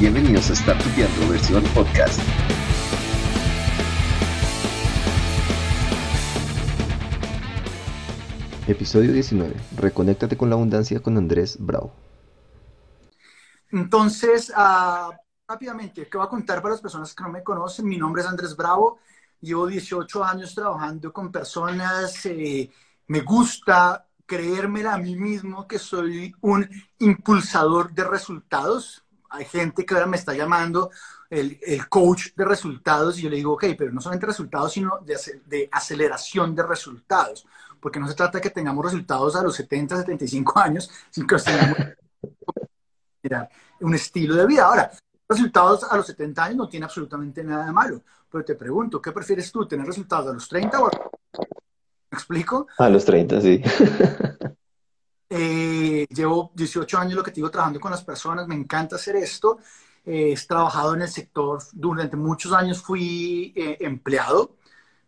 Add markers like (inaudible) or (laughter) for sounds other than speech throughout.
Bienvenidos a Startupiando versión podcast. Episodio 19. Reconéctate con la abundancia con Andrés Bravo. Entonces, uh, rápidamente, ¿qué voy a contar para las personas que no me conocen? Mi nombre es Andrés Bravo. Llevo 18 años trabajando con personas. Eh, me gusta creérmela a mí mismo que soy un impulsador de resultados. Hay gente que ahora me está llamando el, el coach de resultados y yo le digo, ok, pero no solamente resultados, sino de, de, aceleración de resultados, porque no se trata de que tengamos resultados a los 70, 75 años, sino que (laughs) un estilo de vida. Ahora, resultados a los 70 años no tiene absolutamente nada de malo, pero te pregunto, ¿qué prefieres tú, tener resultados a los 30 o a ¿Me explico? A los 30, sí. eh, llevo 18 años, lo que te digo, trabajando con las personas. Me encanta hacer esto. Eh, he trabajado en el sector durante muchos años. Fui eh, empleado.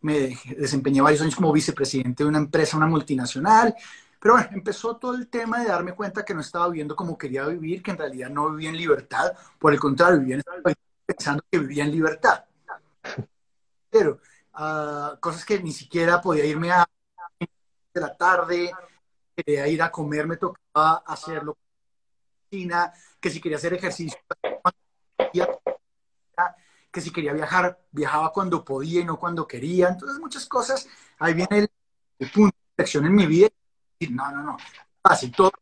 Me desempeñé varios años como vicepresidente de una empresa, una multinacional. Pero bueno, empezó todo el tema de darme cuenta que no estaba viviendo como quería vivir, que en realidad no vivía en libertad. Por el contrario, vivía en, pensando que vivía en libertad. (laughs) Pero uh, cosas que ni siquiera podía irme a de la tarde, quería ir a comer, me tocaba hacerlo que si quería hacer ejercicio, que si quería viajar, viajaba cuando podía y no cuando quería. Entonces, muchas cosas. Ahí viene el, el punto de inflexión en mi vida. Y no, no, no. Así todo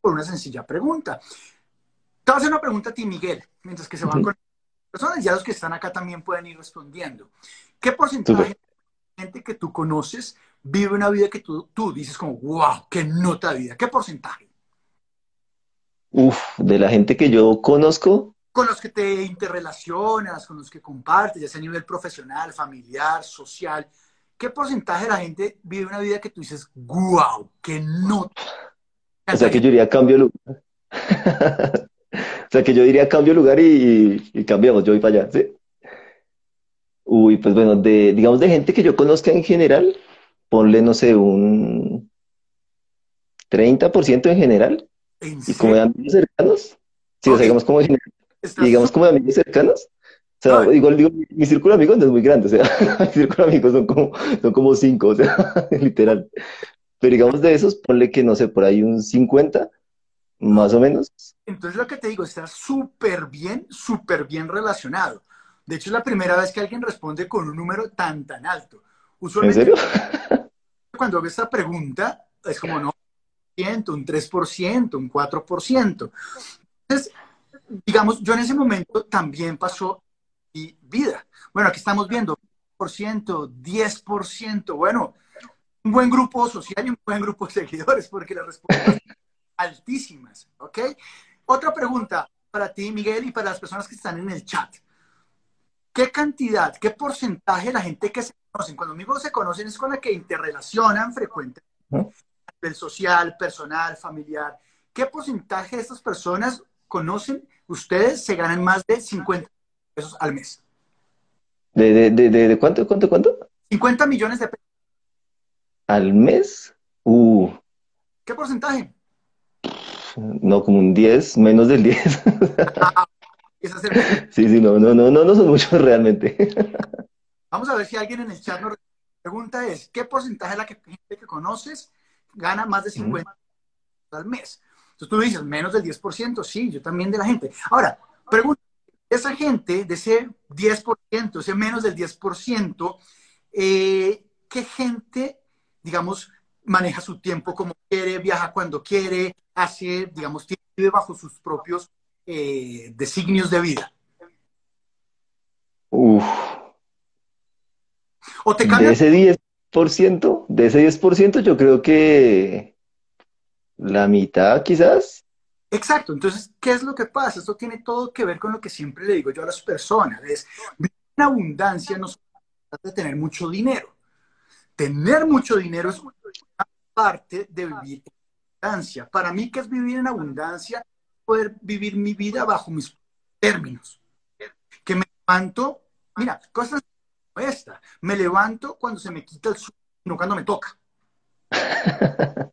por una sencilla pregunta. Te voy a hacer una pregunta a ti, Miguel, mientras que se van con personas. Ya los que están acá también pueden ir respondiendo. ¿Qué porcentaje de gente que tú conoces vive una vida que tú, tú dices como, wow, qué nota de vida? ¿Qué porcentaje? Uf, de la gente que yo conozco. Con los que te interrelacionas, con los que compartes, ya sea a nivel profesional, familiar, social. ¿Qué porcentaje de la gente vive una vida que tú dices, wow, qué nota? O sea, que yo diría cambio lugar. (laughs) o sea, que yo diría cambio lugar y, y cambiamos, yo voy para allá, ¿sí? Uy, pues bueno, de, digamos de gente que yo conozca en general, ponle, no sé, un 30% en general. ¿En y como de amigos cercanos. Sí, o sea, digamos como, de, digamos como de amigos cercanos. O sea, digo, mi, mi círculo de amigos no es muy grande, o sea, (laughs) mi círculo de amigos son como, son como cinco, o sea, (laughs) literal. Pero digamos de esos, ponle que, no sé, por ahí un 50, más o menos. Entonces lo que te digo, está súper bien, súper bien relacionado. De hecho, es la primera vez que alguien responde con un número tan, tan alto. ¿En Usualmente, serio? (laughs) cuando hago esta pregunta, es como, no, un 3%, un 4%. Entonces, digamos, yo en ese momento también pasó mi vida. Bueno, aquí estamos viendo 10%, 10%, bueno, un buen grupo social y un buen grupo de seguidores, porque las respuestas son altísimas, ¿ok? Otra pregunta para ti, Miguel, y para las personas que están en el chat. ¿Qué cantidad, qué porcentaje de la gente que se conocen, cuando amigos se conocen es con la que interrelacionan frecuentemente, ¿No? el social, personal, familiar, qué porcentaje de estas personas conocen ustedes se ganan más de 50 pesos al mes? ¿De, de, de, de, de cuánto, cuánto, cuánto? 50 millones de pesos. ¿Al mes? Uh, ¿Qué porcentaje? no, como un 10, menos del 10. (laughs) Es hacer- (laughs) Sí, sí, no, no, no, no, no son muchos realmente. (laughs) Vamos a ver si alguien en el chat nos pregunta es, ¿qué porcentaje de la que- gente que conoces gana más de 50 al mes? Entonces tú dices, menos del 10%, sí, yo también de la gente. Ahora, pregunta, esa gente de ese 10%, ese menos del 10%, eh, ¿qué gente, digamos, maneja su tiempo como quiere, viaja cuando quiere, hace, digamos, vive bajo sus propios eh, designios de vida? Uf, O te de cambia ese 10%, de ese 10%, yo creo que la mitad quizás. Exacto, entonces, ¿qué es lo que pasa? Esto tiene todo que ver con lo que siempre le digo yo a las personas, es vivir en abundancia no se trata de tener mucho dinero. Tener mucho dinero es una parte de vivir en abundancia. Para mí, ¿qué es vivir en abundancia? Poder vivir mi vida bajo mis términos. Que me levanto, mira, cosas como esta, me levanto cuando se me quita el sueño, no cuando me toca. (laughs)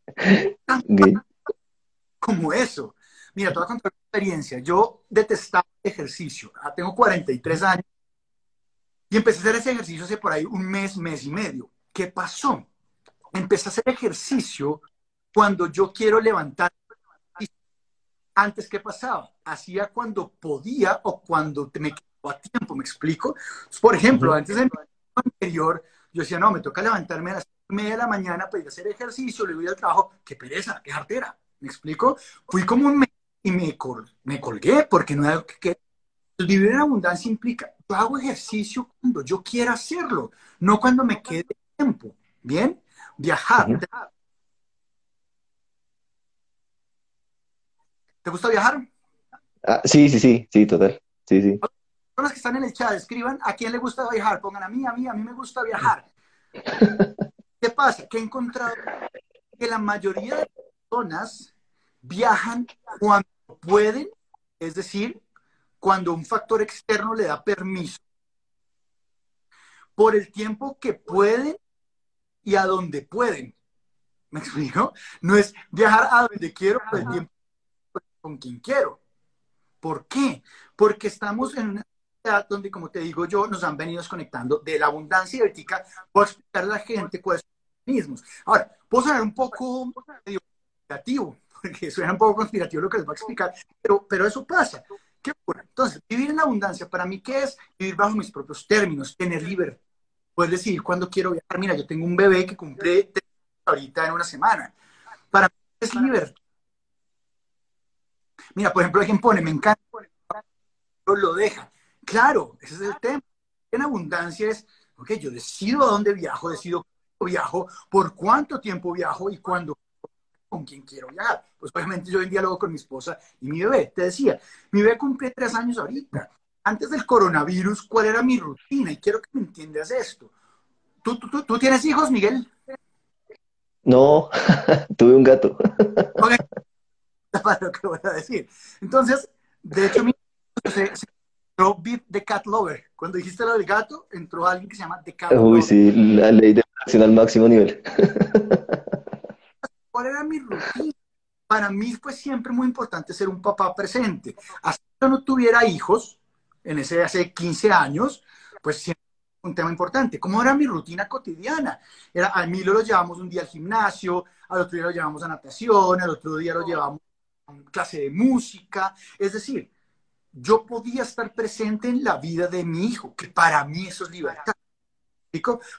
como eso. Mira, te voy a contar una experiencia. Yo detestaba el ejercicio. Ah, tengo 43 años y empecé a hacer ese ejercicio hace por ahí un mes, mes y medio. ¿Qué pasó? Empecé a hacer ejercicio cuando yo quiero levantar. Antes, ¿qué pasaba? Hacía cuando podía o cuando me quedaba tiempo, ¿me explico? Por ejemplo, antes de mi anterior, yo decía, no, me toca levantarme a las media de la mañana para ir a hacer ejercicio, le voy al trabajo, qué pereza, qué jartera, ¿me explico? Fui como un mes y me, me colgué porque no era que Vivir en abundancia implica, yo hago ejercicio cuando yo quiera hacerlo, no cuando me quede tiempo, ¿bien? Viajar. ¿Te gusta viajar? Ah, sí, sí, sí, sí, total. Sí, sí. Los que están en el chat, escriban a quién le gusta viajar, pongan a mí, a mí, a mí me gusta viajar. (laughs) ¿Qué pasa? Que he encontrado que la mayoría de personas viajan cuando pueden, es decir, cuando un factor externo le da permiso, por el tiempo que pueden y a donde pueden. ¿Me explico? No es viajar a donde quiero por el tiempo con quien quiero. ¿Por qué? Porque estamos en una sociedad donde, como te digo yo, nos han venido desconectando de la abundancia y ética. Puedo explicarle a la gente cuáles son los mismos. Ahora, puedo sonar un poco conspirativo, (laughs) porque suena un poco conspirativo lo que les voy a explicar, pero, pero eso pasa. ¿Qué Entonces, vivir en la abundancia, para mí, ¿qué es? Vivir bajo mis propios términos, tener libertad. Puedes decidir cuándo quiero viajar. Mira, yo tengo un bebé que cumple ahorita en una semana. Para mí es libertad. Mira, por ejemplo, alguien pone, me encanta, lo deja. Claro, ese es el tema. En abundancia es, ok, yo decido a dónde viajo, decido cuándo viajo, por cuánto tiempo viajo y cuándo con quién quiero viajar. Pues obviamente yo en diálogo con mi esposa y mi bebé. Te decía, mi bebé cumple tres años ahorita. Antes del coronavirus, ¿cuál era mi rutina? Y quiero que me entiendas esto. ¿Tú, tú, tú, tienes hijos, Miguel? No, (laughs) tuve un gato. Okay. (laughs) Para lo que voy a decir. Entonces, de hecho, mi se, se entró The Cat Lover. Cuando dijiste lo del gato, entró alguien que se llama The Cat Lover. Uy, sí, la ley de acción al máximo nivel. (laughs) ¿Cuál era mi rutina? Para mí fue siempre muy importante ser un papá presente. Hasta que yo no tuviera hijos, en ese hace 15 años, pues siempre un tema importante. ¿Cómo era mi rutina cotidiana? Era, a mí lo llevamos un día al gimnasio, al otro día lo llevamos a natación, al otro día lo llevamos a clase de música. Es decir, yo podía estar presente en la vida de mi hijo, que para mí eso es libertad.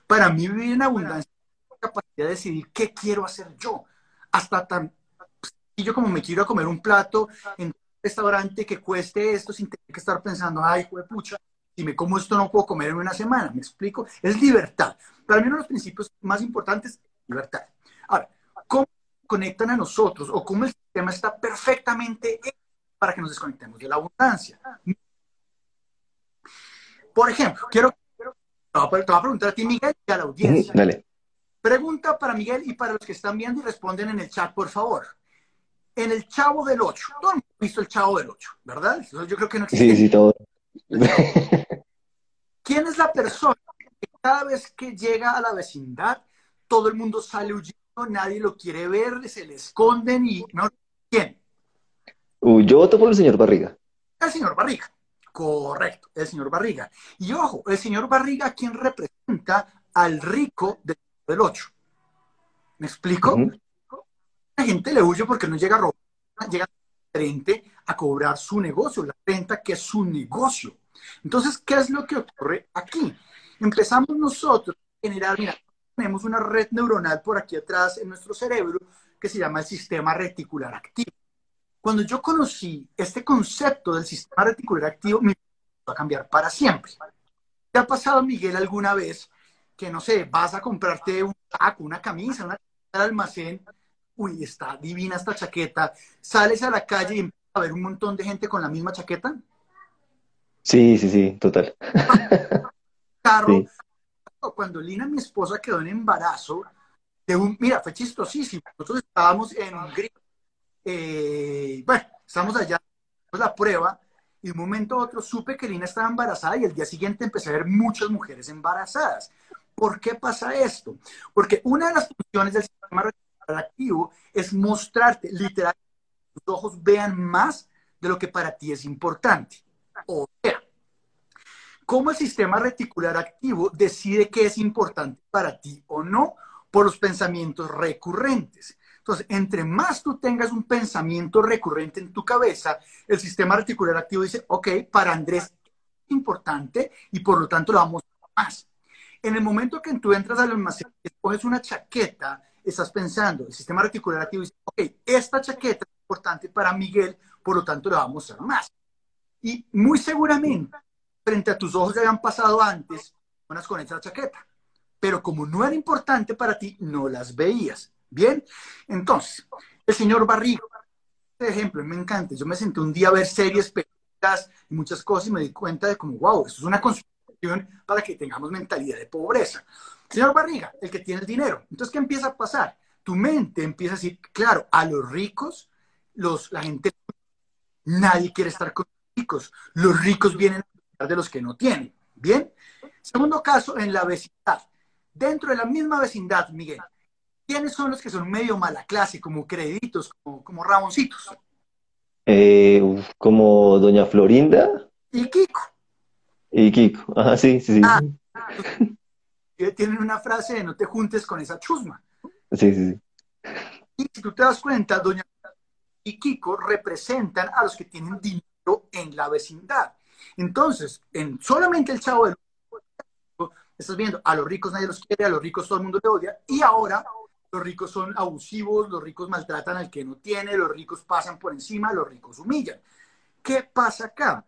Para mí vivir en abundancia la capacidad de decidir qué quiero hacer yo hasta tan yo como me quiero comer un plato en un restaurante que cueste esto sin tener que estar pensando, ay, pucha, si me como esto no puedo comer en una semana, ¿me explico? Es libertad. Para mí uno de los principios más importantes es libertad. Ahora, ¿cómo conectan a nosotros o cómo el sistema está perfectamente para que nos desconectemos de la abundancia? Por ejemplo, quiero, te voy a preguntar a ti, Miguel, y a la audiencia. Dale. Pregunta para Miguel y para los que están viendo y responden en el chat, por favor. En el Chavo del 8, todo el mundo ha visto el Chavo del 8, ¿verdad? Yo creo que no existe. Sí, sí, todo. (laughs) ¿Quién es la persona que cada vez que llega a la vecindad, todo el mundo sale huyendo, nadie lo quiere ver, se le esconden y no? ¿Quién? Uy, yo voto por el señor Barriga. El señor Barriga. Correcto, el señor Barriga. Y ojo, el señor Barriga, ¿quién representa al rico del del 8. ¿Me explico? La gente le huye porque no llega a robar, llega frente a cobrar su negocio, la renta que es su negocio. Entonces, ¿qué es lo que ocurre aquí? Empezamos nosotros a generar, mira, tenemos una red neuronal por aquí atrás en nuestro cerebro que se llama el sistema reticular activo. Cuando yo conocí este concepto del sistema reticular activo, me va a cambiar para siempre. ¿Te ha pasado, Miguel, alguna vez que no sé, vas a comprarte un saco, una camisa, una almacén, uy, está divina esta chaqueta, sales a la calle y empiezas a ver un montón de gente con la misma chaqueta. Sí, sí, sí, total. (laughs) Carro, cuando Lina, mi esposa, quedó en embarazo, mira, fue chistosísimo. Nosotros estábamos en Hungría, eh, bueno, estamos allá, la prueba, y de un momento a otro supe que Lina estaba embarazada y el día siguiente empecé a ver muchas mujeres embarazadas. ¿Por qué pasa esto? Porque una de las funciones del sistema activo es mostrarte, literalmente, que tus ojos vean más de lo que para ti es importante. Cómo el sistema reticular activo decide qué es importante para ti o no por los pensamientos recurrentes. Entonces, entre más tú tengas un pensamiento recurrente en tu cabeza, el sistema reticular activo dice, ok, para Andrés es importante y por lo tanto lo vamos a más. En el momento que tú entras al almacén y escoges una chaqueta, estás pensando, el sistema reticular activo dice, ok, esta chaqueta es importante para Miguel, por lo tanto le vamos a más. Y muy seguramente, frente a tus ojos ya habían pasado antes, unas con esa chaqueta. Pero como no era importante para ti, no las veías. Bien, entonces, el señor Barrigo, este ejemplo, me encanta. Yo me senté un día a ver series, películas muchas cosas y me di cuenta de como, wow, esto es una conspiración para que tengamos mentalidad de pobreza. Señor Barriga, el que tiene el dinero. Entonces, ¿qué empieza a pasar? Tu mente empieza a decir, claro, a los ricos, los, la gente, nadie quiere estar con los ricos. Los ricos vienen de los que no tienen. Bien. Segundo caso, en la vecindad. Dentro de la misma vecindad, Miguel, ¿quiénes son los que son medio mala clase, como créditos, como, como Ramoncitos? Eh, como Doña Florinda. Y Kiko. Y Kiko. Ajá, sí, sí, sí. Ah, tienen una frase de no te juntes con esa chusma. Sí, sí, sí. Y si tú te das cuenta, Doña y Kiko representan a los que tienen dinero en la vecindad. Entonces, en solamente el chavo del estás viendo, a los ricos nadie los quiere, a los ricos todo el mundo le odia, y ahora los ricos son abusivos, los ricos maltratan al que no tiene, los ricos pasan por encima, los ricos humillan. ¿Qué pasa acá?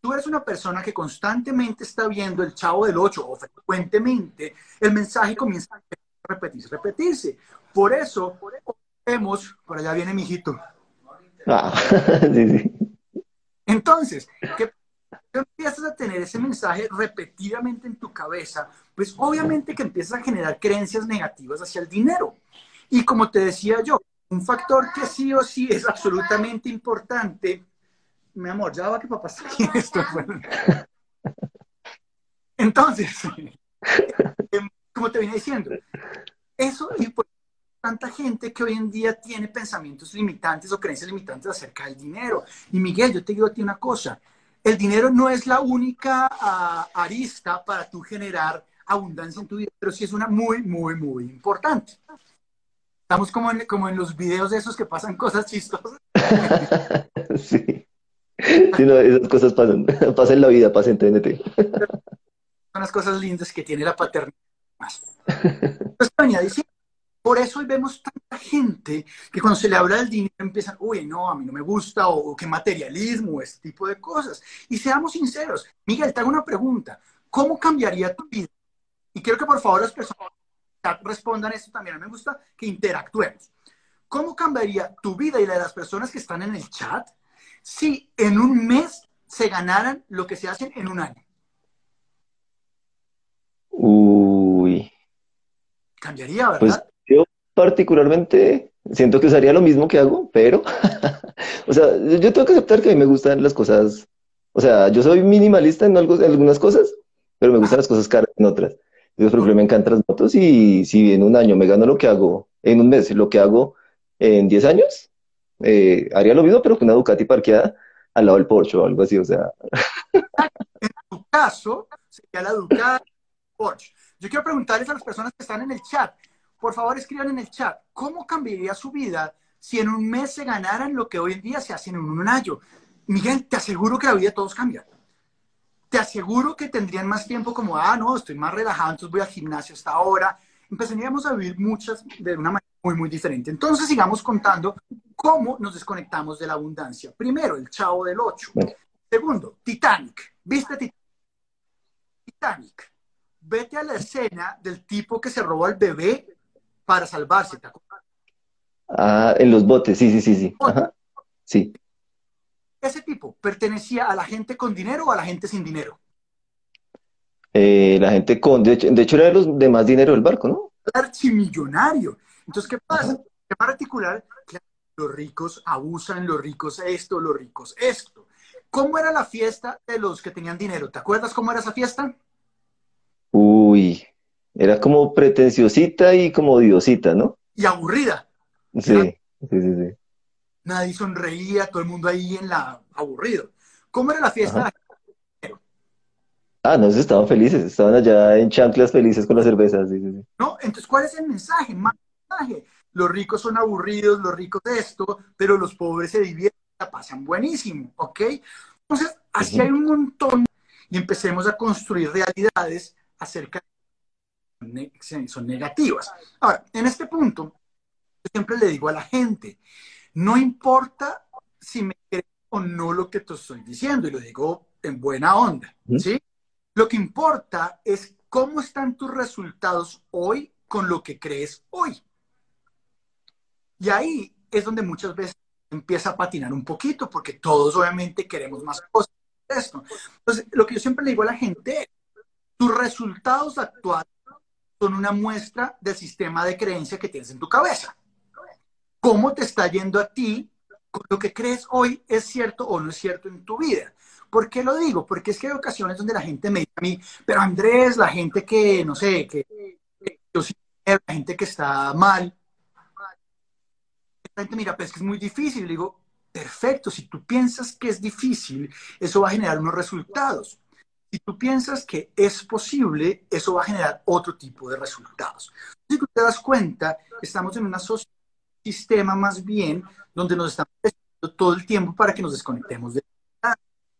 Tú eres una persona que constantemente está viendo el chavo del 8 o frecuentemente, el mensaje comienza a repetirse, repetirse. Por eso, vemos, por allá viene mi hijito. Ah, (laughs) sí, sí. Entonces, ¿qué empiezas a tener ese mensaje repetidamente en tu cabeza, pues obviamente que empiezas a generar creencias negativas hacia el dinero. Y como te decía yo, un factor que sí o sí es absolutamente importante, mi amor, ya va que papá está aquí (laughs) esto. Entonces, (laughs) em, como te venía diciendo, eso y por tanta gente que hoy en día tiene pensamientos limitantes o creencias limitantes acerca del dinero. Y Miguel, yo te digo a ti una cosa, el dinero no es la única uh, arista para tú generar abundancia en tu vida, pero sí es una muy, muy, muy importante. Estamos como en, como en los videos de esos que pasan cosas chistosas. (laughs) sí. sí no, esas cosas pasan. (laughs) Pasan la vida, pasan TNT. Son las cosas lindas que tiene la paternidad. Entonces, venía diciendo, por eso hoy vemos tanta gente que cuando se le habla del dinero empiezan, uy, no, a mí no me gusta, o, qué materialismo, este tipo de cosas. Y seamos sinceros, Miguel, te hago una pregunta. ¿Cómo cambiaría tu vida? Y quiero que por favor las personas respondan esto también. A mí me gusta que interactuemos. ¿Cómo cambiaría tu vida y la de las personas que están en el chat si en un mes se ganaran lo que se hacen en un año? Uy. Cambiaría, ¿verdad? Pues particularmente siento que usaría lo mismo que hago, pero, (laughs) o sea, yo tengo que aceptar que a mí me gustan las cosas, o sea, yo soy minimalista en, algunas cosas, pero me gustan las cosas caras en otras. Entonces, por ejemplo, me encantan las motos y si en un año me gano lo que hago, en un mes, lo que hago en 10 años, eh, haría lo mismo, pero con una Ducati parqueada al lado del Porsche o algo así, o sea. En tu caso, sería la Ducati Porsche. Yo quiero preguntarles a las personas que están en el chat, por favor escriban en el chat, ¿cómo cambiaría su vida si en un mes se ganaran lo que hoy en día se hace en un año? Miguel, te aseguro que la vida de todos cambia. Te aseguro que tendrían más tiempo como, ah, no, estoy más relajado, entonces voy al gimnasio hasta ahora. Empezaríamos a vivir muchas de una manera muy, muy diferente. Entonces sigamos contando cómo nos desconectamos de la abundancia. Primero, el chavo del 8. Segundo, Titanic. ¿Viste Titanic? Titanic. Vete a la escena del tipo que se robó al bebé para salvarse, ¿te acuerdas? Ah, en los botes, sí, sí, sí, sí. Sí. ¿Ese tipo pertenecía a la gente con dinero o a la gente sin dinero? Eh, la gente con, de hecho, era de los de más dinero del barco, ¿no? Archimillonario. Entonces, ¿qué pasa? ¿Qué particular? los ricos abusan, los ricos esto, los ricos esto. ¿Cómo era la fiesta de los que tenían dinero? ¿Te acuerdas cómo era esa fiesta? Uy, era como pretenciosita y como diosita, ¿no? Y aburrida. Sí, sí, sí, sí. Nadie sonreía, todo el mundo ahí en la aburrido. ¿Cómo era la fiesta? Ah, no, estaban felices, estaban allá en chanclas felices con las cervezas. Sí, sí, sí. No, entonces, ¿cuál es el mensaje? Más mensaje. Los ricos son aburridos, los ricos de esto, pero los pobres se divierten, la pasan buenísimo, ¿ok? Entonces, así hay un montón y empecemos a construir realidades acerca de son negativas. Ahora, en este punto, yo siempre le digo a la gente, no importa si me crees o no lo que te estoy diciendo, y lo digo en buena onda, ¿sí? Lo que importa es cómo están tus resultados hoy con lo que crees hoy. Y ahí es donde muchas veces empieza a patinar un poquito, porque todos obviamente queremos más cosas. Esto. Entonces, lo que yo siempre le digo a la gente tus resultados actuales son una muestra del sistema de creencia que tienes en tu cabeza. ¿Cómo te está yendo a ti con lo que crees hoy es cierto o no es cierto en tu vida? ¿Por qué lo digo? Porque es que hay ocasiones donde la gente me dice a mí, pero Andrés, la gente que, no sé, que, yo la gente que está mal, la gente mira, pero es que es muy difícil. Le digo, perfecto, si tú piensas que es difícil, eso va a generar unos resultados. Si tú piensas que es posible, eso va a generar otro tipo de resultados. Si tú te das cuenta, estamos en un sistema más bien donde nos estamos todo el tiempo para que nos desconectemos de la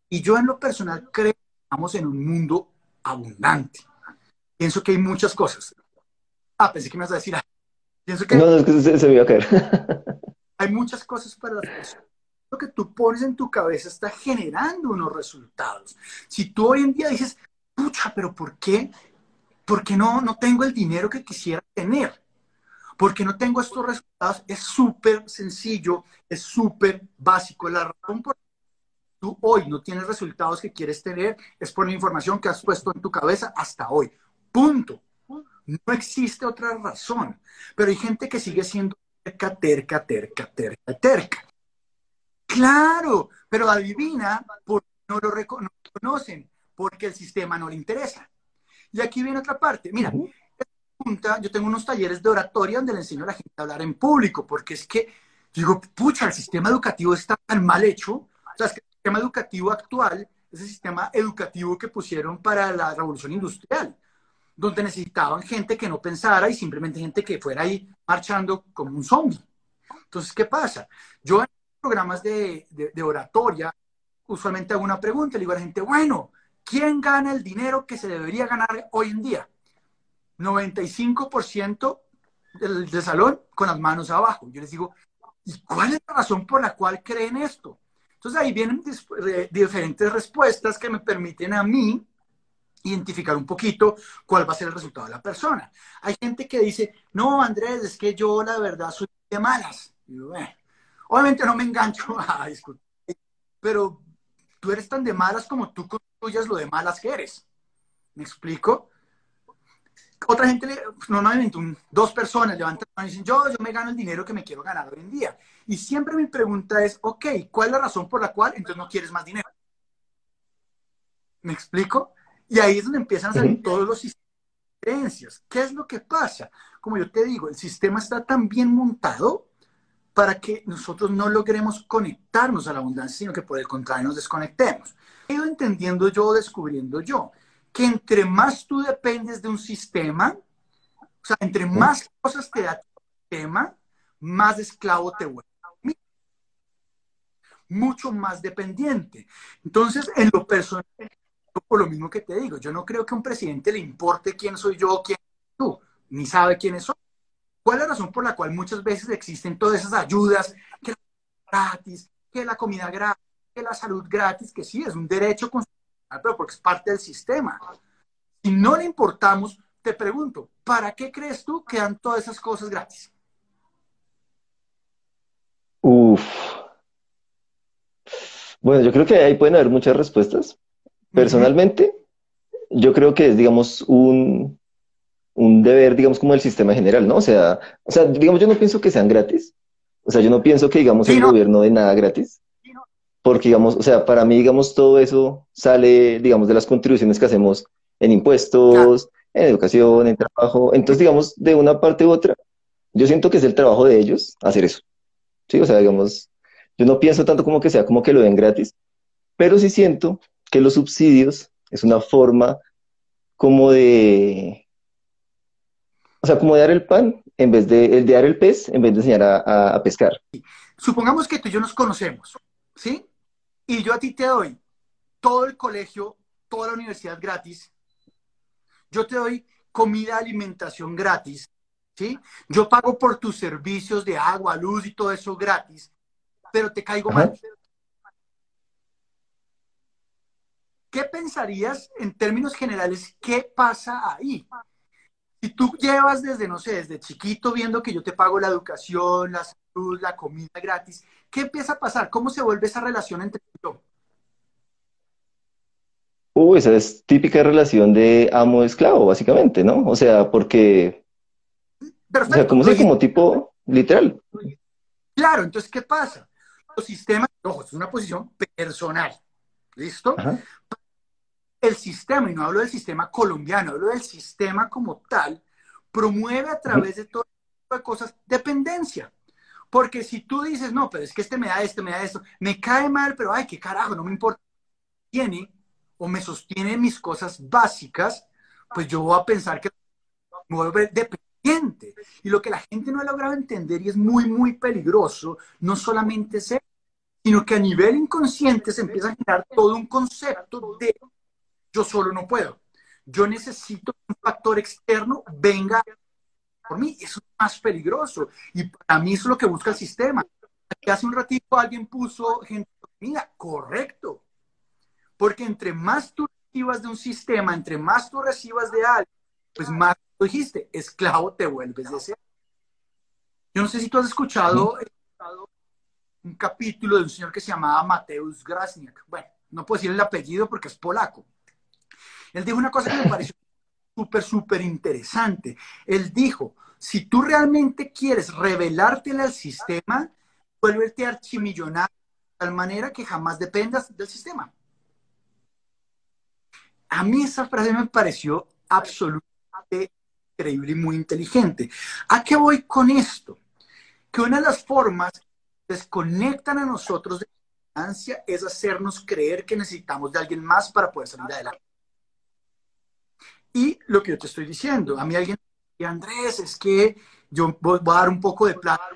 Y yo en lo personal creo que estamos en un mundo abundante. Pienso que hay muchas cosas. Ah, pensé que me ibas a decir. Pienso que... No, no, es que se, se me iba a caer. (laughs) hay muchas cosas para las personas lo que tú pones en tu cabeza está generando unos resultados. Si tú hoy en día dices, pucha, pero ¿por qué? ¿Por qué no, no tengo el dinero que quisiera tener? ¿Por qué no tengo estos resultados? Es súper sencillo, es súper básico. La razón por la que tú hoy no tienes resultados que quieres tener es por la información que has puesto en tu cabeza hasta hoy. Punto. No existe otra razón. Pero hay gente que sigue siendo terca, terca, terca, terca, terca. Claro, pero adivina por qué no lo reconocen, porque el sistema no le interesa. Y aquí viene otra parte. Mira, yo tengo unos talleres de oratoria donde le enseño a la gente a hablar en público, porque es que digo, pucha, el sistema educativo está tan mal hecho. O sea, es que el sistema educativo actual es el sistema educativo que pusieron para la revolución industrial, donde necesitaban gente que no pensara y simplemente gente que fuera ahí marchando como un zombie. Entonces, ¿qué pasa? Yo programas de, oratoria, usualmente hago una pregunta, le digo a la gente, bueno, ¿quién gana el dinero que se debería ganar hoy en día? 95% del, del, salón con las manos abajo. Yo les digo, ¿y cuál es la razón por la cual creen esto? Entonces ahí vienen diferentes respuestas que me permiten a mí identificar un poquito cuál va a ser el resultado de la persona. Hay gente que dice, no, Andrés, es que yo la verdad soy de malas. Y yo, eh, Obviamente no me engancho (laughs) a discutir, pero tú eres tan de malas como tú construyas lo de malas que eres. ¿Me explico? Otra gente, normalmente dos personas levantan y dicen, yo, yo me gano el dinero que me quiero ganar hoy en día. Y siempre mi pregunta es, ok, ¿cuál es la razón por la cual entonces no quieres más dinero? ¿Me explico? Y ahí es donde empiezan a salir todos los sistemas de creencias. ¿Qué es lo que pasa? Como yo te digo, el sistema está tan bien montado para que nosotros no logremos conectarnos a la abundancia, sino que por el contrario nos desconectemos. He ido entendiendo yo, descubriendo yo, que entre más tú dependes de un sistema, o sea, entre más cosas te da tu sistema, más esclavo te vuelve. Mucho más dependiente. Entonces, en lo personal, por lo mismo que te digo, yo no creo que a un presidente le importe quién soy yo, quién eres tú, ni sabe quiénes son. ¿Cuál es la razón por la cual muchas veces existen todas esas ayudas, que la gratis, que la comida gratis, que la salud gratis, que sí, es un derecho constitucional, pero porque es parte del sistema? Si no le importamos, te pregunto, ¿para qué crees tú que dan todas esas cosas gratis? Uf. Bueno, yo creo que ahí pueden haber muchas respuestas. Personalmente, yo creo que es, digamos, un, un deber, digamos, como el sistema general, ¿no? O sea, o sea, digamos, yo no pienso que sean gratis. O sea, yo no pienso que, digamos, el gobierno de nada gratis. Porque, digamos, o sea, para mí, digamos, todo eso sale, digamos, de las contribuciones que hacemos en impuestos, en educación, en trabajo. Entonces, digamos, de una parte u otra, yo siento que es el trabajo de ellos hacer eso. Sí, o sea, digamos, yo no pienso tanto como que sea como que lo den gratis, pero sí siento que los subsidios es una forma como de, o sea, como de dar el pan en vez de, el de dar el pez en vez de enseñar a, a pescar. Supongamos que tú y yo nos conocemos, ¿sí? Y yo a ti te doy todo el colegio, toda la universidad gratis. Yo te doy comida, alimentación gratis, ¿sí? Yo pago por tus servicios de agua, luz y todo eso gratis, pero te caigo mal. ¿Qué pensarías en términos generales? ¿Qué pasa ahí? Si tú llevas desde, no sé, desde chiquito viendo que yo te pago la educación, la salud, la comida gratis, ¿qué empieza a pasar? ¿Cómo se vuelve esa relación entre yo? Uh, esa es típica relación de amo-esclavo, básicamente, ¿no? O sea, porque... Perfecto. O sea, como si como tipo literal. Claro, entonces, ¿qué pasa? Los sistemas, ojo, es una posición personal, ¿listo? El sistema, y no hablo del sistema colombiano, hablo del sistema como tal, promueve a través de todo tipo de cosas dependencia. Porque si tú dices, no, pero es que este me da esto, me da esto, me cae mal, pero ay, qué carajo, no me importa. Tiene o me sostiene mis cosas básicas, pues yo voy a pensar que me voy a volver dependiente. Y lo que la gente no ha logrado entender y es muy, muy peligroso, no solamente es sino que a nivel inconsciente se empieza a generar todo un concepto de yo solo no puedo. Yo necesito que un factor externo venga por mí. Eso es más peligroso. Y para mí eso es lo que busca el sistema. Aquí hace un ratito alguien puso gente mira, correcto. Porque entre más tú recibas de un sistema, entre más tú recibas de alguien, pues más tú dijiste, esclavo te vuelves de ser. Yo no sé si tú has escuchado un capítulo de un señor que se llamaba Mateusz Grasniak. Bueno, no puedo decir el apellido porque es polaco. Él dijo una cosa que me pareció súper, súper interesante. Él dijo, si tú realmente quieres revelártele al sistema, vuélvete archimillonario de tal manera que jamás dependas del sistema. A mí esa frase me pareció absolutamente increíble y muy inteligente. ¿A qué voy con esto? Que una de las formas que desconectan a nosotros de la es hacernos creer que necesitamos de alguien más para poder salir adelante. Y lo que yo te estoy diciendo, a mí alguien dice, Andrés, es que yo voy a dar un poco de plata.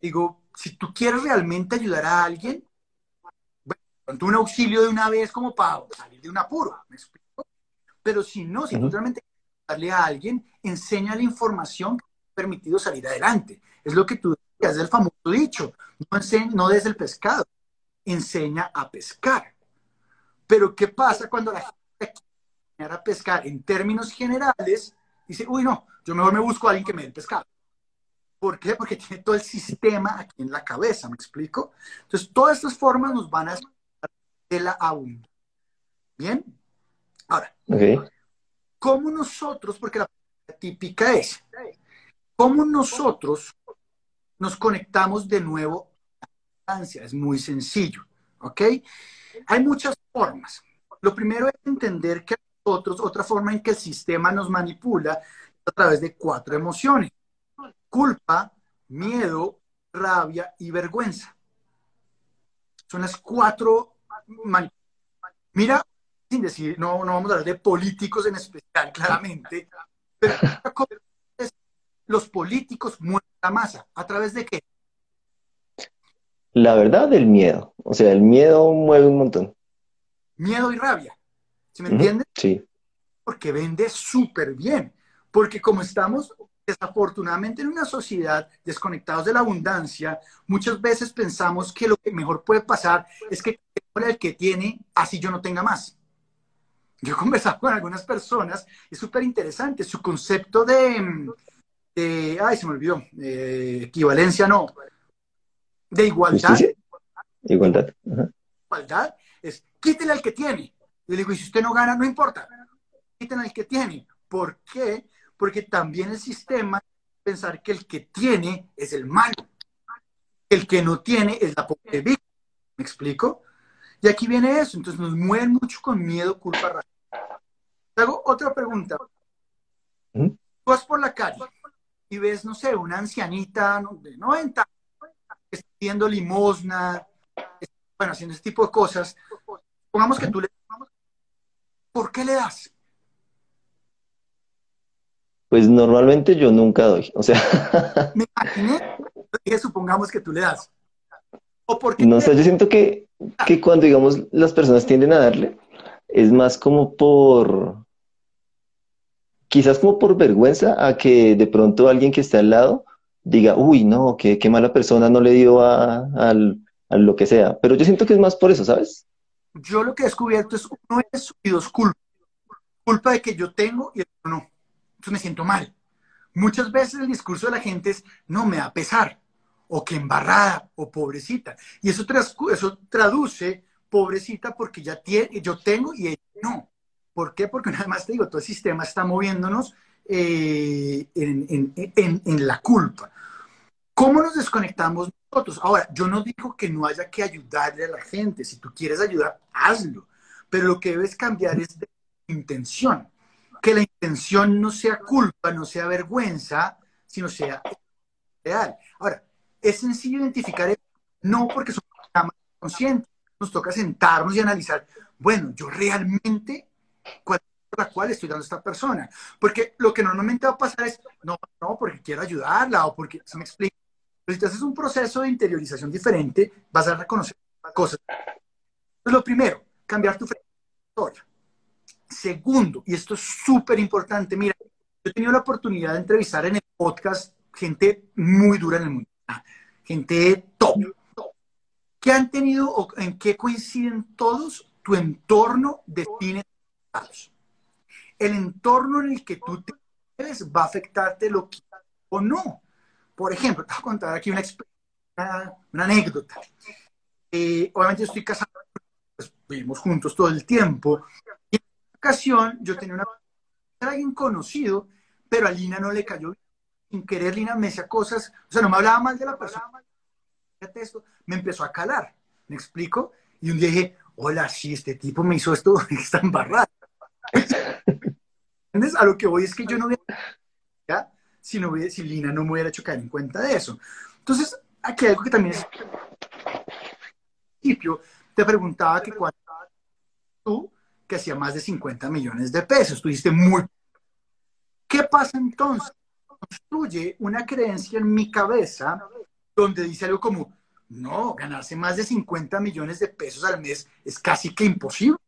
Digo, si tú quieres realmente ayudar a alguien, bueno, un auxilio de una vez como para salir de un apuro, ¿me explico? Pero si no, si tú realmente quieres darle a alguien, enseña la información que te ha permitido salir adelante. Es lo que tú decías, es el famoso dicho, no, enseña, no des el pescado, enseña a pescar. Pero ¿qué pasa cuando la gente a pescar en términos generales, dice, uy, no, yo mejor me busco a alguien que me dé el pescado. ¿Por qué? Porque tiene todo el sistema aquí en la cabeza, ¿me explico? Entonces, todas estas formas nos van a de la abundancia. ¿Bien? Ahora, ¿cómo nosotros, porque la típica es, ¿cómo nosotros nos conectamos de nuevo a la abundancia? Es muy sencillo, ¿ok? Hay muchas formas. Lo primero es entender que otra forma en que el sistema nos manipula a través de cuatro emociones. Culpa, miedo, rabia y vergüenza. Son las cuatro Mira, sin decir, no, no vamos a hablar de políticos en especial, claramente, pero los políticos mueven la masa. ¿A través de qué? La verdad, del miedo. O sea, el miedo mueve un montón. Miedo y rabia. ¿Sí me entiendes? Sí. Porque vende súper bien. Porque como estamos desafortunadamente en una sociedad desconectados de la abundancia, muchas veces pensamos que lo que mejor puede pasar es que el que tiene, así yo no tenga más. Yo he conversado con algunas personas, es súper interesante, su concepto de, ay, se me olvidó, equivalencia no, de igualdad. Igualdad. Igualdad es quítele al que tiene. Yo le digo, y si usted no gana, no importa. Quítele al que tiene. ¿Por qué? Porque también el sistema pensar que el que tiene es el malo. El que no tiene es la pobre víctima. ¿Me explico? Y aquí viene eso. Entonces nos mueven mucho con miedo, culpa, rabia. Te hago otra pregunta. ¿Mm? Tú vas por la calle y ves, no sé, una ancianita de 90 pidiendo limosna, bueno, haciendo ese tipo de cosas, pongamos que tú le... ¿Por qué le das? Pues normalmente yo nunca doy, o sea... (laughs) Me imaginé, supongamos que tú le das. ¿O porque no sé, yo siento que, que cuando, digamos, las personas tienden a darle, es más como por... Quizás como por vergüenza a que de pronto alguien que está al lado diga, uy, no, qué, qué mala persona no le dio a, a lo que sea. Pero yo siento que es más por eso, ¿sabes? Yo lo que he descubierto es, uno es y dos, culpa. Culpa de que yo tengo y el otro no. Entonces me siento mal. Muchas veces el discurso de la gente es, no, me da pesar, o que embarrada, o pobrecita. Y eso, eso traduce pobrecita porque ya tiene, yo tengo y ella no. ¿Por qué? Porque nada más te digo, todo el sistema está moviéndonos eh, en, en, en, la culpa. ¿Cómo nos desconectamos nosotros? Ahora, yo no digo que no haya que ayudarle a la gente. Si tú quieres ayudar, hazlo. Pero lo que debes cambiar es de intención. Que la intención no sea culpa, no sea vergüenza, sino sea real. Ahora, es sencillo identificar eso, no porque somos conscientes. Nos toca sentarnos y analizar, bueno, yo realmente, ¿cuál es la cual estoy dando a esta persona? Porque lo que normalmente va a pasar es, no, no, porque quiero ayudarla o porque, se me explica, si tú haces un proceso de interiorización diferente, vas a reconocer cosas. lo primero, cambiar tu historia. Segundo, y esto es súper importante, mira, yo he tenido la oportunidad de entrevistar en el podcast gente muy dura en el mundo, gente top. ¿Qué han tenido o en qué coinciden todos? Tu entorno define resultados. El entorno en el que tú te ves va a afectarte lo que o no. Por ejemplo, te voy a contar aquí una, anécdota. Eh, obviamente estoy casado, pues, vivimos juntos todo el tiempo. Y en una ocasión yo tenía una era alguien conocido, pero a Lina no le cayó bien. Sin querer, Lina me decía cosas, o sea, no me hablaba mal de la persona. Esto, me empezó a calar, ¿me explico? Y un día dije, hola, sí, este tipo me hizo esto, (laughs) está embarrado. (laughs) ¿Entiendes? A lo que voy es que yo no voy ¿ya? Si, no, si Lina no me hubiera hecho caer en cuenta de eso. Entonces, aquí hay algo que también es... principio, te preguntaba que cuando tú, que hacía más de 50 millones de pesos, tuviste muy... ¿Qué pasa entonces? Construye una creencia en mi cabeza donde dice algo como, no, ganarse más de 50 millones de pesos al mes es casi que imposible.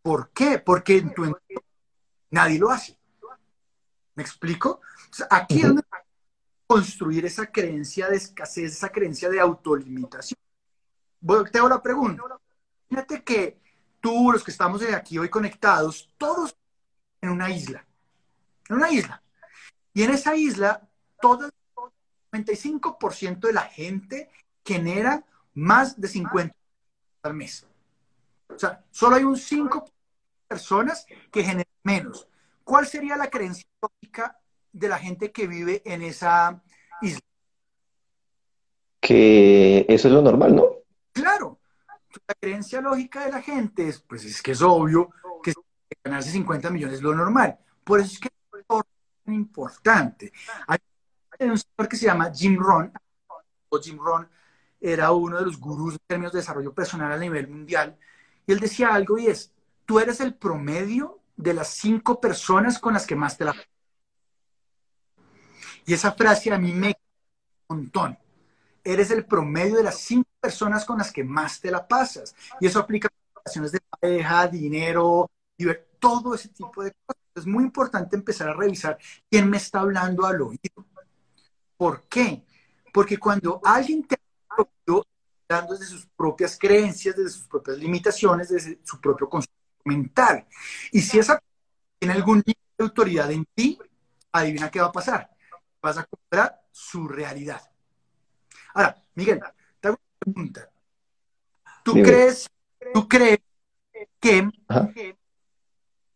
¿Por qué? Porque en tu entorno nadie lo hace. ¿Me explico? aquí es donde construir esa creencia de escasez, esa creencia de autolimitación. Hago la pregunta. Fíjate que tú, los que estamos aquí hoy conectados, todos en una isla. En una isla. Y en esa isla, todo el 95% de la gente genera más de 50 al mes. O sea, solo hay un 5 personas que generan menos. ¿Cuál sería la creencia lógica de la gente que vive en esa isla? Que eso es lo normal, ¿no? Claro. La creencia lógica de la gente es, pues es que es obvio que ganarse 50 millones es lo normal. Por eso es que es importante. Hay un señor que se llama Jim Rohn, o Jim Rohn era uno de los gurús en términos de desarrollo personal a nivel mundial, y él decía algo y es, tú eres el promedio de las cinco personas con las que más te la... Y esa frase a mí me un montón. Eres el promedio de las cinco personas con las que más te la pasas. Y eso aplica a relaciones de pareja, dinero, todo ese tipo de cosas. Es muy importante empezar a revisar quién me está hablando al oído. ¿Por qué? Porque cuando alguien te ha hablando desde sus propias creencias, desde sus propias limitaciones, desde su propio concepto mental. Y si esa tiene algún nivel de autoridad en ti, adivina qué va a pasar. Vas a comprar su realidad. Ahora, Miguel, te hago una pregunta. ¿Tú crees, tú crees que,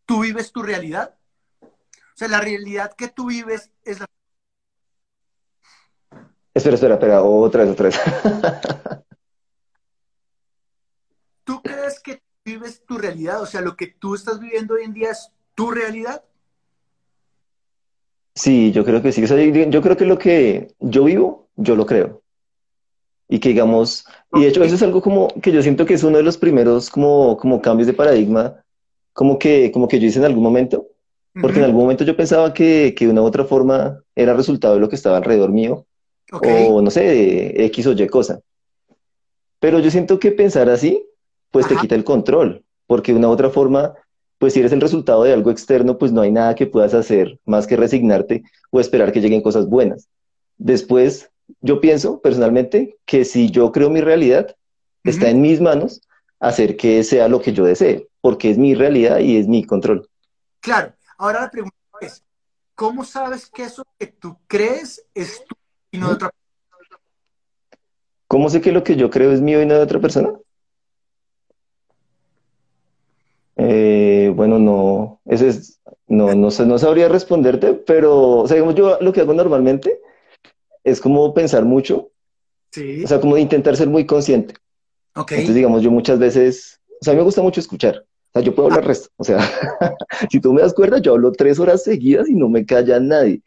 tú vives tu realidad? O sea, la realidad que tú vives es la... Espera, espera, espera, otra vez, otra vez. (laughs) ¿Tú crees que vives tu realidad? O sea, lo que tú estás viviendo hoy en día es tu realidad. Sí, yo creo que sí. O sea, yo, creo que lo que yo vivo, yo lo creo. Y que digamos, y de hecho eso es algo como que yo siento que es uno de los primeros como, como cambios de paradigma, como que, como que yo hice en algún momento, porque en Ujú, algún momento yo pensaba que, que de una u otra forma era resultado de lo que estaba alrededor mío, Ok, o no sé, de X o Y cosa. Pero yo siento que pensar así, pues te quita el control, porque de una u otra forma, pues si eres el resultado de algo externo, pues no hay nada que puedas hacer más que resignarte o esperar que lleguen cosas buenas. Después, yo pienso personalmente que si yo creo mi realidad, está en mis manos hacer que sea lo que yo desee, porque es mi realidad y es mi control. claro. Ahora la pregunta es, ¿cómo sabes que eso que tú crees es tú y no de otra ¿Cómo sé que lo que yo creo es mío y no de otra persona? Eh, bueno, no, eso es, no, no no sabría responderte, pero, o sea, digamos, yo lo que hago normalmente es como pensar mucho, o Sí, sea, como intentar ser muy consciente. ok. Entonces, digamos, yo muchas veces, o sea, a mí me gusta mucho escuchar, o sea, yo puedo Ah, hablar resto, o sea, (laughs) si tú me das cuerda, yo hablo tres horas seguidas y no me calla nadie,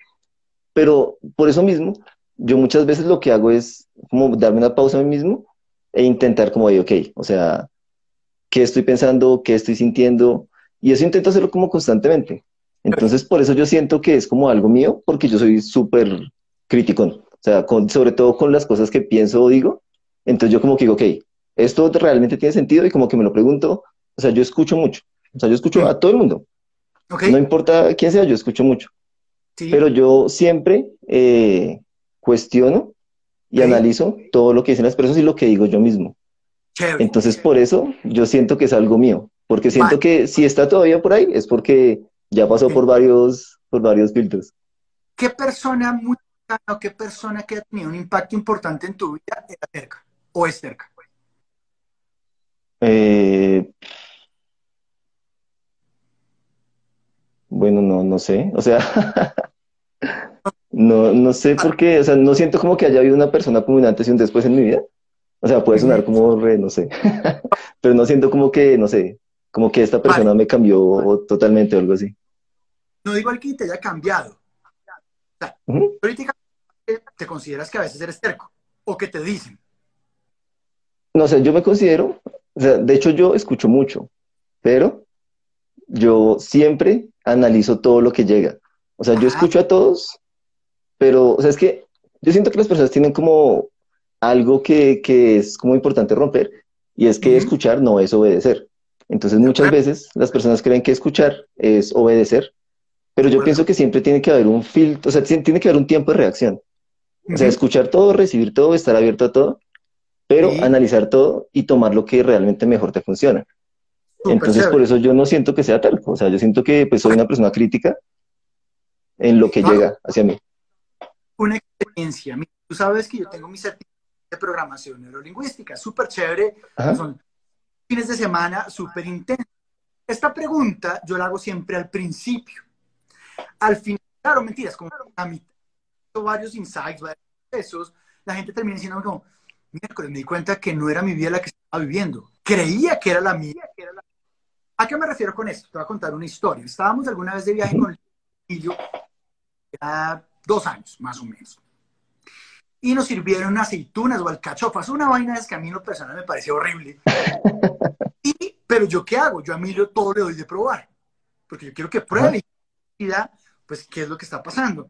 pero por eso mismo, yo muchas veces lo que hago es como darme una pausa a mí mismo e intentar como de, ok, o sea, ¿qué estoy pensando? ¿Qué estoy sintiendo? Y eso intento hacerlo como constantemente. Entonces, por eso yo siento que es como algo mío, porque yo soy súper crítico, o sea, con, sobre todo con las cosas que pienso o digo. Entonces yo como que digo, ok, esto realmente tiene sentido y como que me lo pregunto, o sea, yo escucho mucho, o sea, yo escucho a todo el mundo, ok, no importa quién sea, yo escucho mucho, sí, pero yo siempre eh, cuestiono y analizo todo lo que dicen las personas y lo que digo yo mismo. Chévere. Entonces, por eso yo siento que es algo mío, porque siento Vale. que si está todavía por ahí es porque ya pasó por varios, por varios filtros. ¿Qué persona muy qué persona que ha tenido un impacto importante en tu vida era cerca o es cerca? Eh, bueno, no, no sé, o sea, (laughs) no, no sé por qué, o sea, no siento como que haya habido una persona como un antes y un después en mi vida. O sea, puede sonar como re, no sé, (laughs) pero no siento como que, no sé, como que esta Vale, persona me cambió totalmente o algo así. no digo al que te haya cambiado. O sea, políticamente te consideras que a veces eres terco o que te dicen. No sé, yo me considero, o sea, de hecho yo escucho mucho, pero yo siempre analizo todo lo que llega. O sea, yo escucho a todos, pero, o sea, es que yo siento que las personas tienen como algo que, que es como importante romper, y es que escuchar no es obedecer. Entonces, muchas veces las personas creen que escuchar es obedecer, de pero yo pienso que siempre tiene que haber un filtro, o sea, ti- tiene que haber un tiempo de reacción. O sea, escuchar todo, recibir todo, estar abierto a todo, pero Sí, analizar todo y tomar lo que realmente mejor te funciona. súper Entonces, por eso yo no siento que sea tal. O sea, yo siento que pues soy una persona crítica en lo que te voy a llega hacia mí. una experiencia. Tú sabes que yo tengo mi certificado de programación neurolingüística, súper chévere. Ajá. Son fines de semana súper intensos. Esta pregunta yo la hago siempre al principio. Al final, claro, mentiras, como a mitad, varios insights, varios procesos, la gente termina diciendo como, miércoles, me di cuenta que no era mi vida la que estaba viviendo. Creía que era la mía. ¿A qué me refiero con esto? Te voy a contar una historia. Estábamos alguna vez de viaje con el yo, ya dos años, más o menos. Y nos sirvieron aceitunas o alcachofas, una vaina es que a mí en lo personal me parece horrible. (laughs) Y, pero yo qué hago? Yo a Emilio todo le doy de probar, porque yo quiero que pruebe y diga, pues, qué es lo que está pasando.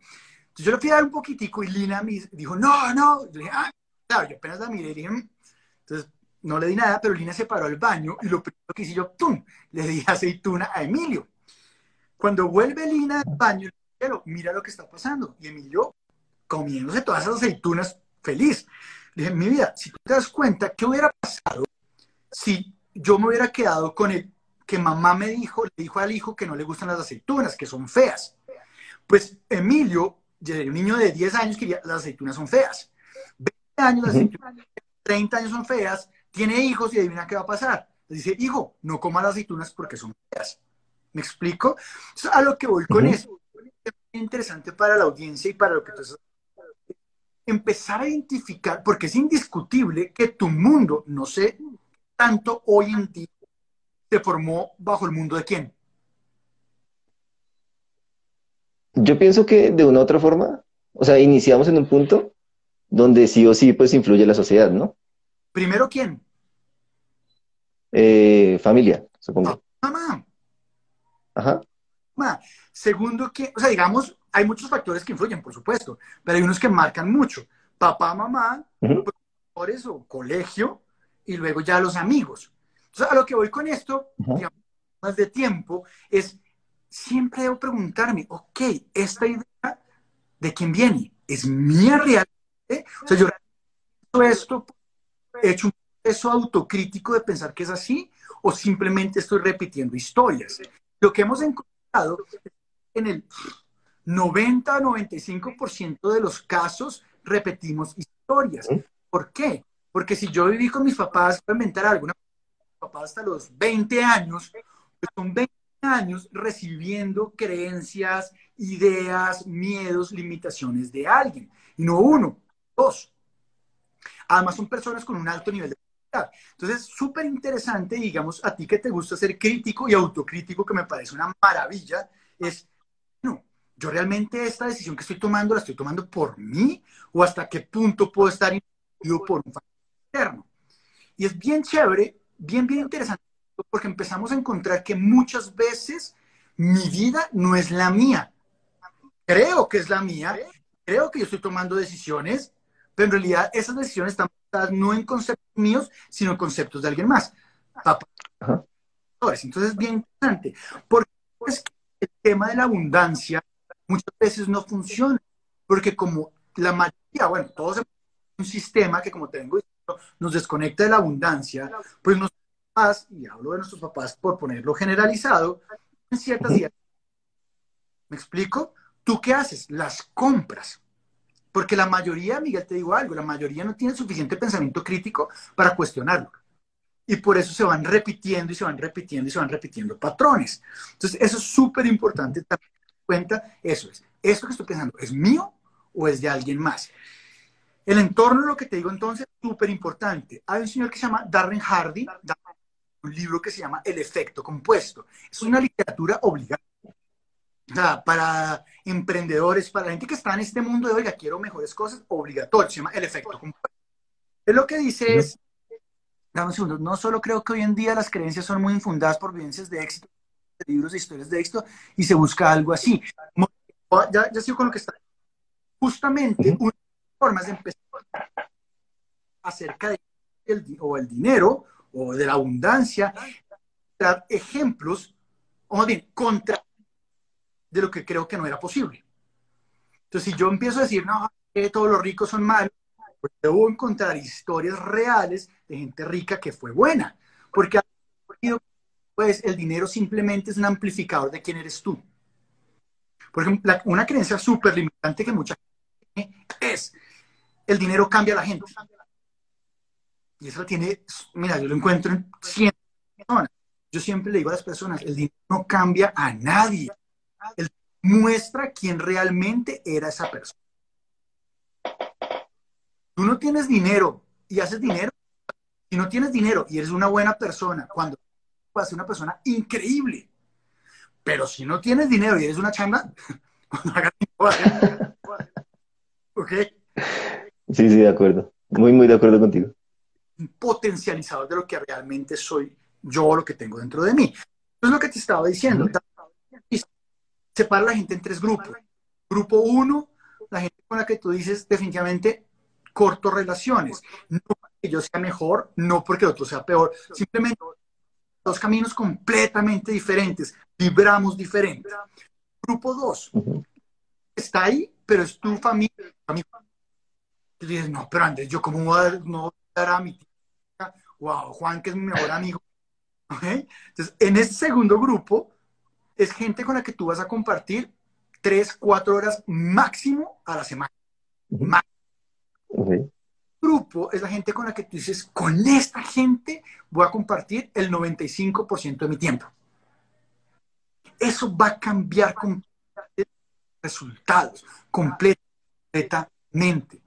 Entonces yo le fui a dar un poquitico y Lina me dijo, no, no. Yo dije, ah, claro, yo apenas la miré y dije, "Mm". entonces no le di nada, pero Lina se paró al baño y lo primero que hice yo, ¡tum! Le di aceituna a Emilio. Cuando vuelve Lina del baño, le digo, mira lo que está pasando. Y Emilio, comiéndose todas esas aceitunas, feliz. Le dije, mi vida, si tú te das cuenta, ¿qué hubiera pasado si yo me hubiera quedado con el que mamá me dijo, le dijo al hijo que no le gustan las aceitunas, que son feas? Pues Emilio, un niño de 10 años, que las aceitunas son feas. 20 años, las aceitunas, 30 años son feas, tiene hijos y adivina qué va a pasar. Le dice, hijo, no comas las aceitunas porque son feas. ¿Me explico? Entonces, a lo que voy con eso, es interesante para la audiencia y para lo que tú estás empezar a identificar, porque es indiscutible que tu mundo, no sé tanto hoy en día, se formó bajo el mundo de quién. Yo pienso que de una u otra forma, o sea, iniciamos en un punto donde sí o sí pues influye la sociedad, ¿no? Primero, ¿quién? Eh, familia, supongo. Mamá. Ajá. Mamá. Segundo, que, o sea, digamos, hay muchos factores que influyen, por supuesto, pero hay unos que marcan mucho. Papá, mamá, Ujú. profesores o colegio, y luego ya los amigos. Entonces, a lo que voy con esto, digamos, más de tiempo, es siempre debo preguntarme, ok, esta idea, ¿de quién viene? ¿Es mía realmente? O sea, yo he hecho esto, he hecho un proceso autocrítico de pensar que es así, o simplemente estoy repitiendo historias. Lo que hemos encontrado en el 90-95% de los casos repetimos historias. ¿Por qué? Porque si yo viví con mis papás, voy a inventar alguna papás hasta los 20 años, pues son 20 años recibiendo creencias, ideas, miedos, limitaciones de alguien. Y no uno, dos. Además son personas con un alto nivel de capacidad. Entonces, súper interesante, digamos, a ti que te gusta ser crítico y autocrítico, que me parece una maravilla, es, yo realmente esta decisión que estoy tomando, ¿la estoy tomando por mí? ¿O hasta qué punto puedo estar influido por un factor externo? Y es bien chévere, bien, bien interesante, porque empezamos a encontrar que muchas veces mi vida no es la mía. Creo que es la mía, creo que yo estoy tomando decisiones, pero en realidad esas decisiones están basadas no en conceptos míos, sino en conceptos de alguien más. Entonces es bien interesante, porque es que el tema de la abundancia muchas veces no funciona, porque como la mayoría, bueno, todos hemos un sistema que como tengo nos desconecta de la abundancia, pues nuestros papás, y hablo de nuestros papás por ponerlo generalizado, en ciertas ideas. ¿Me explico? ¿Tú qué haces? Las compras. Porque la mayoría, Miguel, te digo algo, la mayoría no tiene suficiente pensamiento crítico para cuestionarlo. Y por eso se van repitiendo y se van repitiendo y se van repitiendo patrones. Entonces, eso es súper importante también cuenta. Eso es, esto que estoy pensando, ¿es mío o es de alguien más? El entorno, lo que te digo entonces, súper importante. Hay un señor que se llama Darren Hardy, un libro que se llama El efecto compuesto. Es una literatura obligada. Para emprendedores, para la gente que está en este mundo de, oiga, quiero mejores cosas, obligatorio. Se llama El efecto compuesto. Es lo que dice es, dame un segundo, no solo creo que hoy en día las creencias son muy infundadas por vivencias de éxito, de libros de historias de éxito, y se busca algo así. Ya, ya sigo con lo que está. Justamente, una formas de empezar acerca de el, o el dinero o de la abundancia, dar ejemplos, o más bien, contra de lo que creo que no era posible. Entonces, si yo empiezo a decir, no, que todos los ricos son malos, pues debo encontrar historias reales de gente rica que fue buena. Porque pues, el dinero simplemente es un amplificador de quién eres tú. Por ejemplo, una creencia súper limitante que mucha gente tiene es, el dinero cambia a la gente. Y eso tiene, mira, yo lo encuentro en 100 personas. Yo siempre le digo a las personas, el dinero no cambia a nadie. Él muestra quién realmente era esa persona. Tú no tienes dinero y haces dinero. Si no tienes dinero y eres una buena persona, cuando a ser una persona increíble. Pero si no tienes dinero y eres una chamba, (laughs) cuando hagas ¿Ok? Sí, sí, de acuerdo. Muy, muy de acuerdo contigo. Potencializador de lo que realmente soy yo, lo que tengo dentro de mí. Es lo que te estaba diciendo. Separa a la gente en tres grupos. Grupo uno, la gente con la que tú dices definitivamente corto relaciones. No porque yo sea mejor, no porque el otro sea peor. Simplemente dos caminos completamente diferentes. Vibramos diferente. Grupo dos, uh -huh. está ahí, pero es tu familia. Tú dices, no, pero Andrés, ¿yo cómo voy a dar, no voy a, dar a mi tía? Wow, Juan, que es mi mejor amigo. (laughs) ¿Okay? Entonces, en este segundo grupo, es gente con la que tú vas a compartir tres, cuatro horas máximo a la semana. Uh -huh. Máximo. Grupo es la gente con la que tú dices, con esta gente voy a compartir el 95% de mi tiempo. Eso va a cambiar con resultados completamente.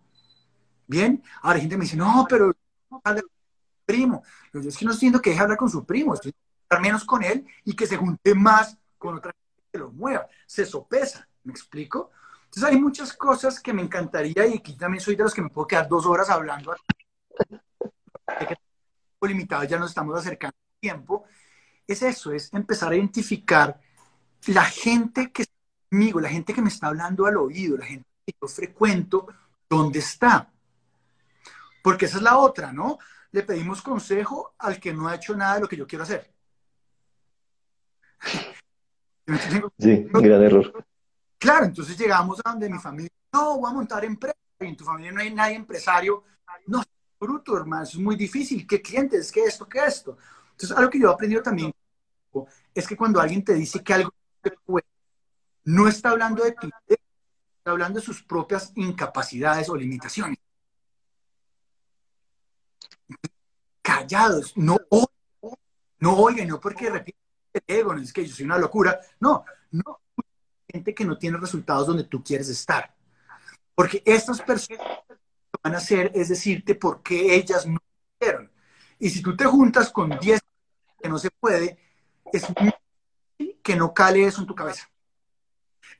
Bien, ahora la gente me dice, no, pero primo. Yo es que no estoy diciendo que deje hablar con su primo, estoy hablar menos con él y que se junte más con otra gente que lo mueva. Se sopesa. ¿Me explico? Entonces hay muchas cosas que me encantaría y aquí también soy de los que me puedo quedar dos horas hablando. limitado, ya nos estamos acercando al tiempo. Es eso, es empezar a identificar la gente que está conmigo, la gente que me está hablando al oído, la gente que yo frecuento, ¿dónde está? Porque esa es la otra, ¿no? Le pedimos consejo al que no ha hecho nada de lo que yo quiero hacer. (laughs) Sí, gran error. Claro, entonces llegamos a donde mi familia, no, voy a montar empresa, y en tu familia no hay nadie empresario. No, bruto, hermano, es muy difícil. ¿Qué clientes? ¿Qué esto? ¿Qué esto? Entonces, algo que yo he aprendido también es que cuando alguien te dice que algo no está hablando de ti, está hablando de sus propias incapacidades o limitaciones. Callados, no no oigan, no porque ego, no es que yo soy una locura, no, no, gente que no tiene resultados donde tú quieres estar. Porque estas personas lo que van a hacer es decirte por qué ellas no quieren. Y si tú te juntas con 10 que no se puede, es muy difícil que no cale eso en tu cabeza.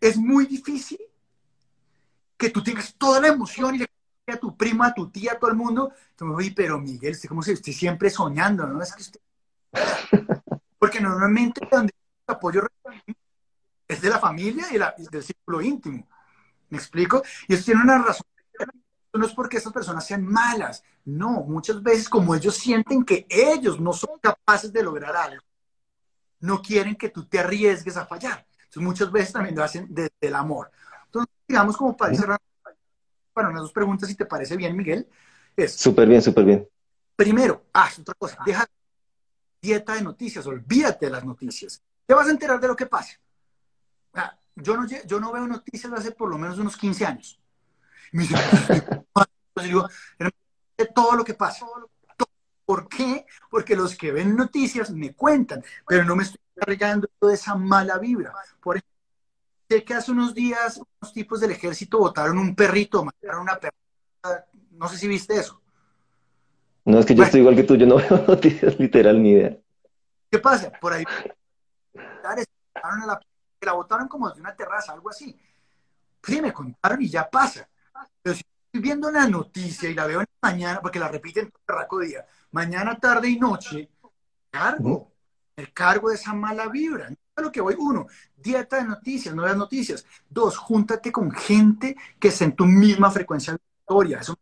Es muy difícil que tú tengas toda la emoción y le a tu prima, a tu tía, a todo el mundo. Me pero Miguel, usted como esté siempre soñando, ¿no? Es que usted... Porque normalmente donde apoyo es de la familia y, del círculo íntimo. ¿Me explico? Y eso tiene una razón. No es porque esas personas sean malas. No, muchas veces como ellos sienten que ellos no son capaces de lograr algo, no quieren que tú te arriesgues a fallar. Entonces muchas veces también lo hacen desde el amor. Entonces, digamos como para cerrar, para unas dos preguntas, si te parece bien, Miguel. Es, súper bien, súper bien. Primero, haz otra cosa, deja dieta de noticias, olvídate de las noticias. Te vas a enterar de lo que pasa yo no, yo no veo noticias hace por lo menos unos 15 años. me dice, (laughs) digo, de todo lo que pasa. ¿Por qué? Porque los que ven noticias me cuentan, pero no me estoy cargando de esa mala vibra. Por ejemplo, sé que hace unos días unos tipos del ejército botaron un perrito, mataron una perrita. No sé si viste eso. No, es que yo estoy igual que tú, yo no (laughs) veo noticias literal ni idea. ¿Qué pasa? Por ahí (laughs) a la la botaron como de una terraza, algo así. Sí, me contaron y ya pasa. Pero si estoy viendo la noticia y la veo en la mañana, porque la repiten todo el día, mañana, tarde y noche, cargo, el cargo de esa mala vibra. A lo que voy, uno, dieta de noticias, nuevas noticias. Dos, júntate con gente que esté en tu misma frecuencia vibratoria. Eso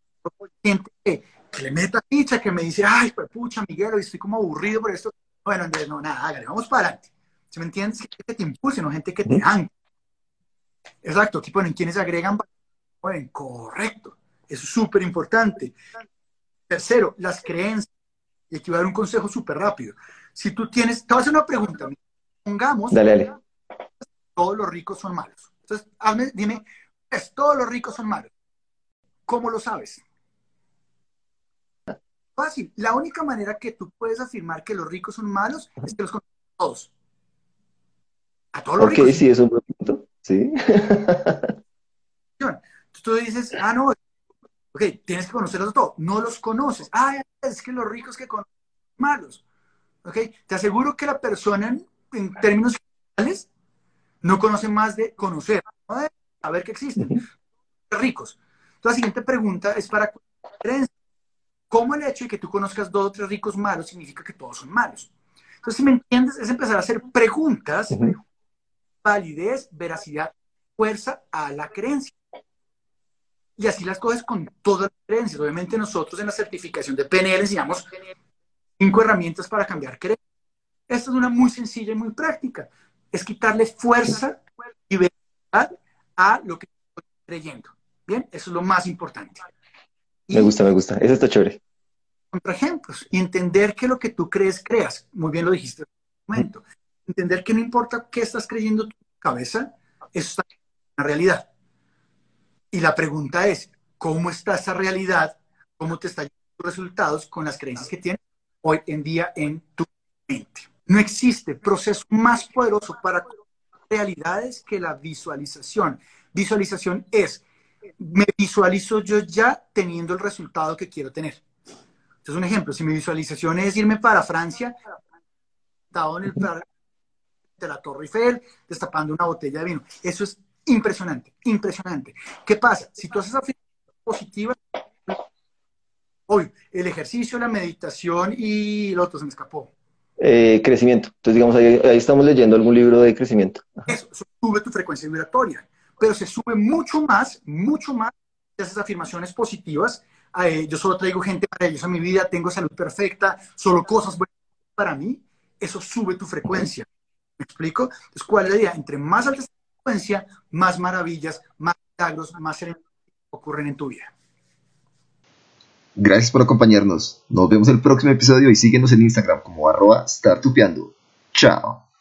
gente que, le meta ficha, que me dice, ay, pues pucha, Miguel, estoy como aburrido por esto. Bueno, Andrés, no, nada, hágale, vamos para adelante. ¿Sí me entiendes? Gente que te impulse, no gente que te anque. Exacto, tipo en quienes agregan bueno, correcto. Eso es súper importante. Tercero, las creencias. Y aquí voy a dar un consejo súper rápido. Si tú tienes, te voy a hacer una pregunta. Pongamos, dale, dale. todos los ricos son malos. Entonces, hazme, dime, ¿es todos los ricos son malos? ¿Cómo lo sabes? Fácil. La única manera que tú puedes afirmar que los ricos son malos es que los conoces todos. A todos los Ok, sí, es un buen punto. Sí. Tú dices, ah, no, ok, tienes que conocerlos a todos. No los conoces. Ah, es que los ricos que conocen malos. Ok, te aseguro que la persona en, términos generales no conoce más de conocer, ¿no? de saber que existen. Ricos. Entonces, la siguiente pregunta es para ¿Cómo el hecho de que tú conozcas dos o tres ricos malos significa que todos son malos? Entonces, si me entiendes, es empezar a hacer preguntas validez, veracidad, fuerza a la creencia. Y así las cosas con todas las creencias. Obviamente nosotros en la certificación de PNL enseñamos cinco herramientas para cambiar creencias. Esta es una muy sencilla y muy práctica. Es quitarle fuerza y veracidad a lo que estoy creyendo. Bien, eso es lo más importante. me gusta, me gusta. Eso está chévere. Contra ejemplos y entender que lo que tú crees, creas. Muy bien lo dijiste en un momento entender que no importa qué estás creyendo en tu cabeza, eso está en la realidad. Y la pregunta es, ¿cómo está esa realidad? ¿Cómo te están tus resultados con las creencias que tienes hoy en día en tu mente? No existe proceso más poderoso para realidades que la visualización. Visualización es, me visualizo yo ya teniendo el resultado que quiero tener. Entonces, un ejemplo, si mi visualización es irme para Francia, estado en el, de la Torre Eiffel, destapando una botella de vino. Eso es Impresionante, impresionante. ¿Qué pasa? Si tú haces afirmaciones positivas, hoy el ejercicio, la meditación y lo otro se me escapó. Eh, crecimiento. Entonces, digamos, ahí, ahí, estamos leyendo algún libro de crecimiento. Eso, sube tu frecuencia vibratoria, pero se sube mucho más, mucho más si haces afirmaciones positivas. Eh, yo solo traigo gente maravillosa a mi vida, tengo salud perfecta, solo cosas buenas para mí. Eso sube tu frecuencia. ¿Me explico? Entonces, ¿cuál es la idea? Entre más alta frecuencia, más maravillas, más milagros, más ocurren en tu vida. Gracias por acompañarnos. Nos vemos el próximo episodio y síguenos en Instagram como arroba startupeando. Chao.